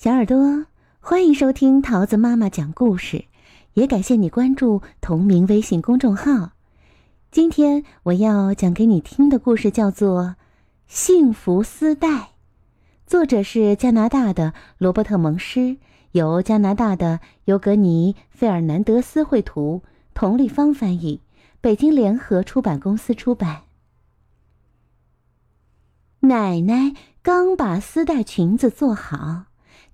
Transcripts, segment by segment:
小耳朵，欢迎收听桃子妈妈讲故事，也感谢你关注同名微信公众号。今天我要讲给你听的故事叫做《幸福丝带》，作者是加拿大的罗伯特·蒙施，由加拿大的尤格尼·费尔南德斯绘图，佟丽芳翻译，北京联合出版公司出版。奶奶刚把丝带裙子做好。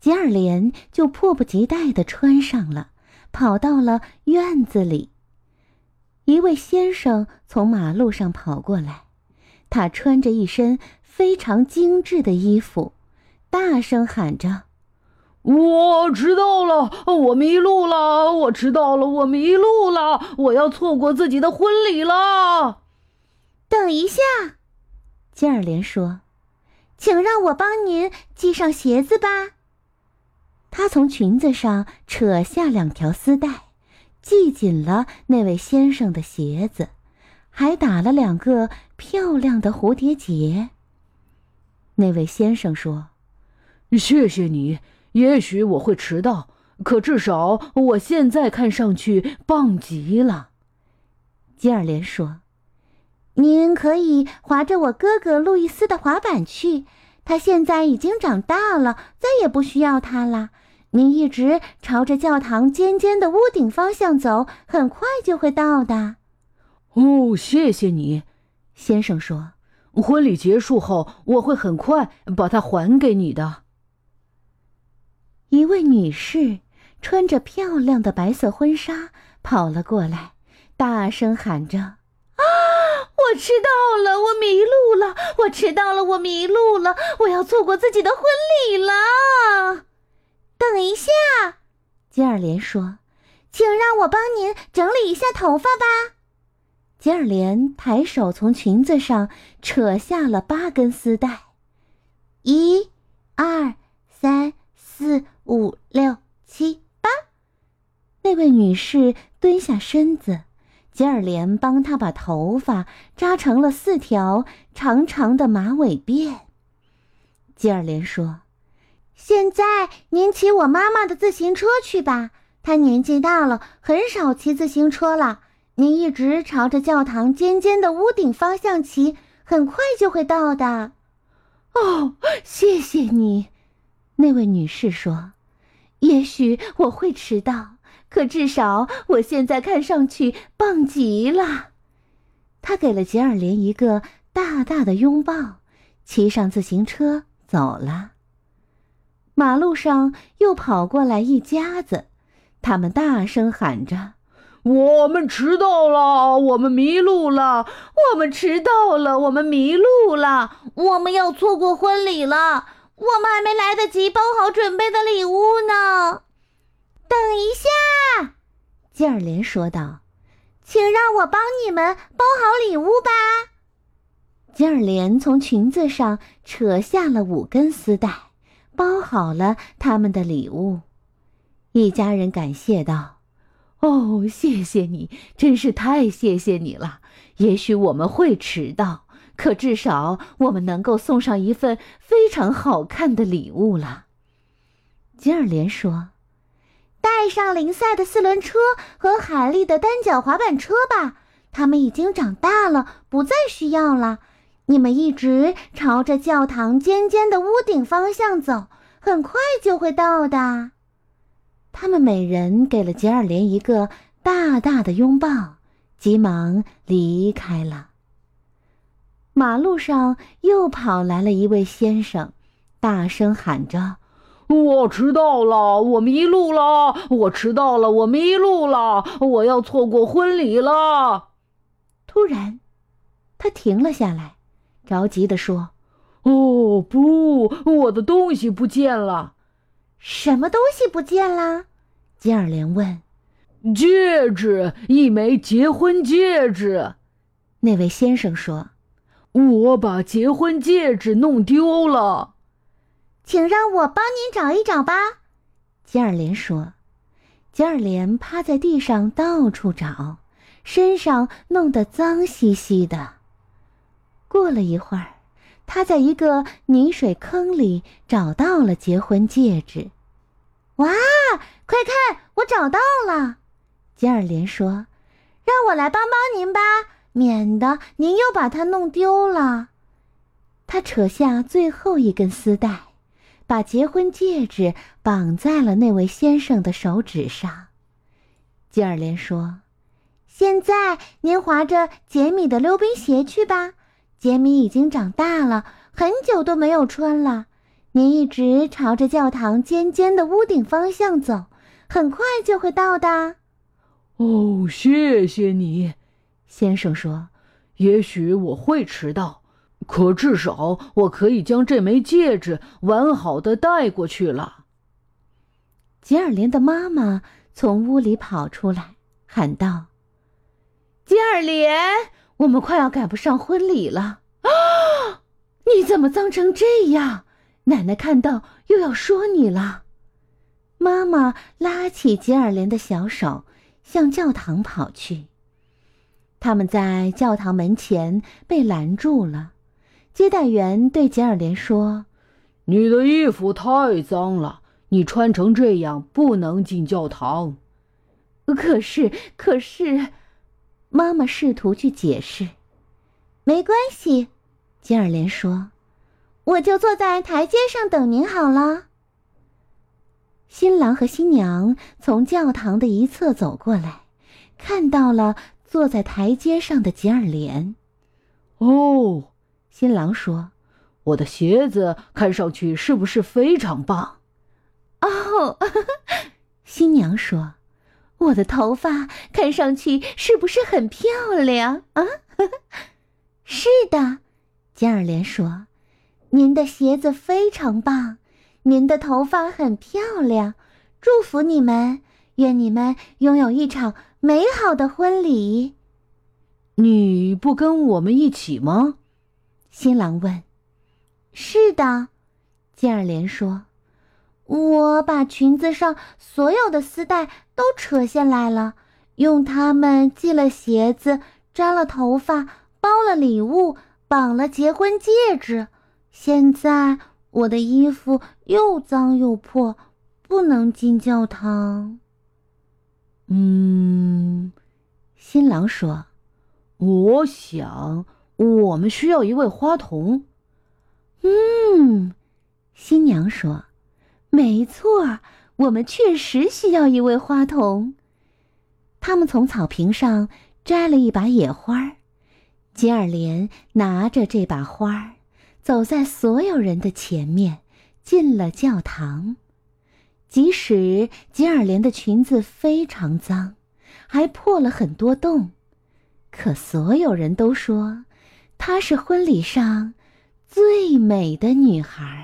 接二连就迫不及待地穿上了，跑到了院子里。一位先生从马路上跑过来，他穿着一身非常精致的衣服，大声喊着：“我迟到了，我迷路了，我迟到了，我迷路了，我要错过自己的婚礼了。”等一下，接二连说：“请让我帮您系上鞋子吧。”他从裙子上扯下两条丝带，系紧了那位先生的鞋子，还打了两个漂亮的蝴蝶结。那位先生说：“谢谢你，也许我会迟到，可至少我现在看上去棒极了。”接二连说：“您可以划着我哥哥路易斯的滑板去，他现在已经长大了，再也不需要他了。”您一直朝着教堂尖尖的屋顶方向走，很快就会到的。哦，谢谢你，先生说。婚礼结束后，我会很快把它还给你的。一位女士穿着漂亮的白色婚纱跑了过来，大声喊着：“啊，我迟到了，我迷路了，我迟到了，我迷路了，我要错过自己的婚礼了。”等一下，吉尔连说：“请让我帮您整理一下头发吧。”吉尔连抬手从裙子上扯下了八根丝带，一、二、三、四、五、六、七、八。那位女士蹲下身子，吉尔连帮她把头发扎成了四条长长的马尾辫。吉尔连说。现在您骑我妈妈的自行车去吧，她年纪大了，很少骑自行车了。您一直朝着教堂尖尖的屋顶方向骑，很快就会到的。哦，谢谢你，那位女士说。也许我会迟到，可至少我现在看上去棒极了。她给了杰尔莲一个大大的拥抱，骑上自行车走了。马路上又跑过来一家子，他们大声喊着：“我们迟到了，我们迷路了，我们迟到了，我们迷路了，我们要错过婚礼了，我们还没来得及包好准备的礼物呢。”等一下，接二连说道：“请让我帮你们包好礼物吧。”接二连从裙子上扯下了五根丝带。包好了他们的礼物，一家人感谢道：“哦，谢谢你，真是太谢谢你了。也许我们会迟到，可至少我们能够送上一份非常好看的礼物了。”吉尔莲说：“带上林赛的四轮车和海莉的单脚滑板车吧，他们已经长大了，不再需要了。”你们一直朝着教堂尖尖的屋顶方向走，很快就会到的。他们每人给了杰尔连一个大大的拥抱，急忙离开了。马路上又跑来了一位先生，大声喊着：“我迟到了，我迷路了，我迟到了，我迷路了，我要错过婚礼了。”突然，他停了下来。着急地说：“哦不，我的东西不见了！什么东西不见了？”吉尔莲问。“戒指，一枚结婚戒指。”那位先生说：“我把结婚戒指弄丢了，请让我帮您找一找吧。”吉尔莲说。吉尔莲趴在地上到处找，身上弄得脏兮兮的。过了一会儿，他在一个泥水坑里找到了结婚戒指。哇，快看，我找到了！吉尔莲说：“让我来帮帮您吧，免得您又把它弄丢了。”他扯下最后一根丝带，把结婚戒指绑在了那位先生的手指上。吉尔莲说：“现在您划着杰米的溜冰鞋去吧。杰米已经长大了，很久都没有穿了。您一直朝着教堂尖尖的屋顶方向走，很快就会到的。”哦，谢谢你，先生说：“也许我会迟到。”可至少我可以将这枚戒指完好的带过去了。吉尔莲的妈妈从屋里跑出来，喊道：“吉尔莲，我们快要赶不上婚礼了！啊，你怎么脏成这样？奶奶看到又要说你了。”妈妈拉起吉尔莲的小手，向教堂跑去。他们在教堂门前被拦住了。接待员对吉尔莲说：“你的衣服太脏了，你穿成这样不能进教堂。”可是，可是，妈妈试图去解释。没关系，吉尔莲说：“我就坐在台阶上等您好了。”新郎和新娘从教堂的一侧走过来，看到了坐在台阶上的吉尔莲。哦。新郎说：“我的鞋子看上去是不是非常棒？”哦，新娘说：“我的头发看上去是不是很漂亮？”啊，是的，金二莲说：“您的鞋子非常棒，您的头发很漂亮。祝福你们，愿你们拥有一场美好的婚礼。”你不跟我们一起吗？新郎问：“是的。”金二莲说：“我把裙子上所有的丝带都扯下来了，用它们系了鞋子，扎了头发，包了礼物，绑了结婚戒指。现在我的衣服又脏又破，不能进教堂。”嗯，新郎说：“我想。”我们需要一位花童。嗯，新娘说：“没错，我们确实需要一位花童。”他们从草坪上摘了一把野花，吉尔莲拿着这把花，走在所有人的前面，进了教堂。即使吉尔莲的裙子非常脏，还破了很多洞，可所有人都说。她是婚礼上最美的女孩。